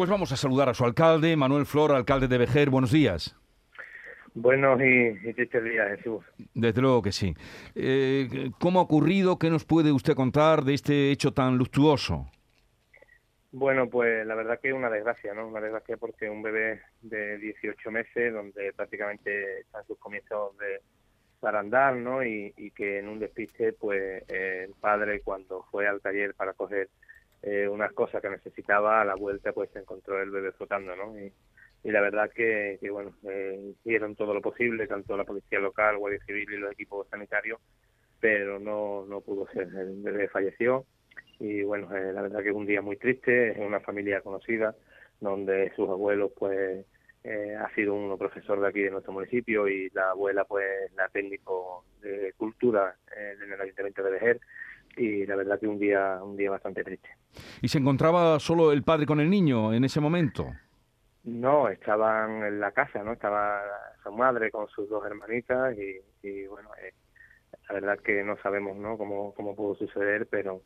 Pues vamos a saludar a su alcalde, Manuel Flor, alcalde de Vejer. Buenos días. Buenos y, tristes días, Jesús. Desde luego que sí. Eh, ¿Cómo ha ocurrido? ¿Qué nos puede usted contar de este hecho tan luctuoso? Bueno, pues la verdad que es una desgracia, ¿no? Una desgracia porque un bebé de 18 meses, donde prácticamente está en sus comienzos de para andar, ¿no? Y, que en un despiste, pues el padre cuando fue al taller para coger eh, unas cosas que necesitaba, a la vuelta pues se encontró el bebé flotando, ¿no? Y, la verdad que, bueno, eh, hicieron todo lo posible, tanto la policía local, Guardia Civil y los equipos sanitarios, pero no, no pudo ser, el bebé falleció y bueno, eh, la verdad que es un día muy triste, es una familia conocida, donde sus abuelos pues eh, ha sido uno profesor de aquí de nuestro municipio y la abuela pues la técnico de cultura eh, en el ayuntamiento de Vejer y la verdad que un día un día bastante triste. ¿Y se encontraba solo el padre con el niño en ese momento? No, estaban en la casa, ¿no? Estaba su madre con sus dos hermanitas y, bueno, eh, la verdad que no sabemos, ¿no? Cómo, cómo pudo suceder, pero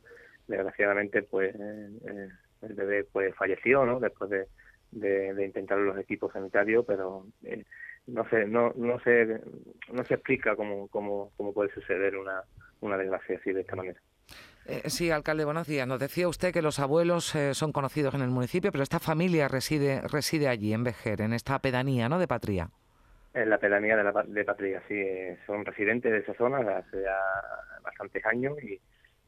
desgraciadamente pues eh, el bebé pues falleció, ¿no? Después de, de, intentar los equipos sanitarios, pero eh, no sé, no, no se, no se explica cómo, cómo, cómo puede suceder una, una desgracia así de esta manera. Eh, sí, alcalde, buenos días. Nos decía usted que los abuelos eh, son conocidos en el municipio, pero esta familia reside reside allí, en Vejer, en esta pedanía, ¿no?, de Patria. En la pedanía de, la, de Patria, sí. Eh, son residentes de esa zona hace ya bastantes años y,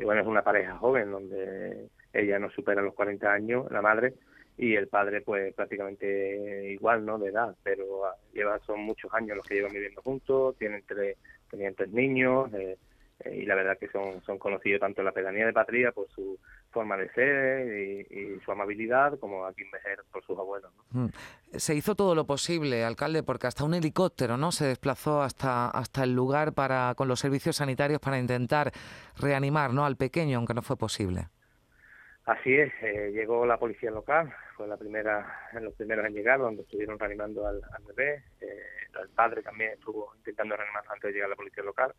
bueno, es una pareja joven donde ella no supera los 40 años, la madre, y el padre pues prácticamente igual, ¿no?, de edad, pero ah, lleva, son muchos años los que llevan viviendo juntos, tienen tres, tenían tres niños, eh, eh, y la verdad que son, son conocidos tanto en la pedanía de Patria por su forma de ser y, su amabilidad, como aquí en Vejer por sus abuelos. Mm. Se hizo todo lo posible, alcalde, porque hasta un helicóptero no se desplazó hasta, hasta el lugar para con los servicios sanitarios para intentar reanimar ¿no? al pequeño, aunque no fue posible. Así es, eh, llegó la policía local, fue la primera, los primeros en llegar, donde estuvieron reanimando al, bebé. Eh, el padre también estuvo intentando reanimar antes de llegar la policía local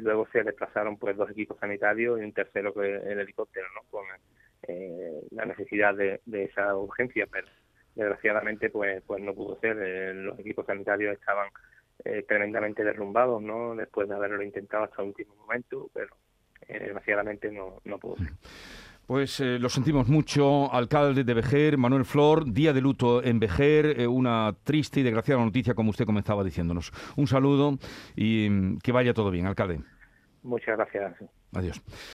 luego se desplazaron pues dos equipos sanitarios y un tercero que el helicóptero, ¿no? Con eh, la necesidad de, esa urgencia, pero desgraciadamente pues pues no pudo ser. Eh, los equipos sanitarios estaban eh, tremendamente derrumbados, ¿no? Después de haberlo intentado hasta el último momento, pero desgraciadamente no, no pudo ser. Pues eh, lo sentimos mucho, alcalde de Vejer, Manuel Flor, día de luto en Vejer, eh, una triste y desgraciada noticia como usted comenzaba diciéndonos. Un saludo y mm, que vaya todo bien, alcalde. Muchas gracias. Adiós.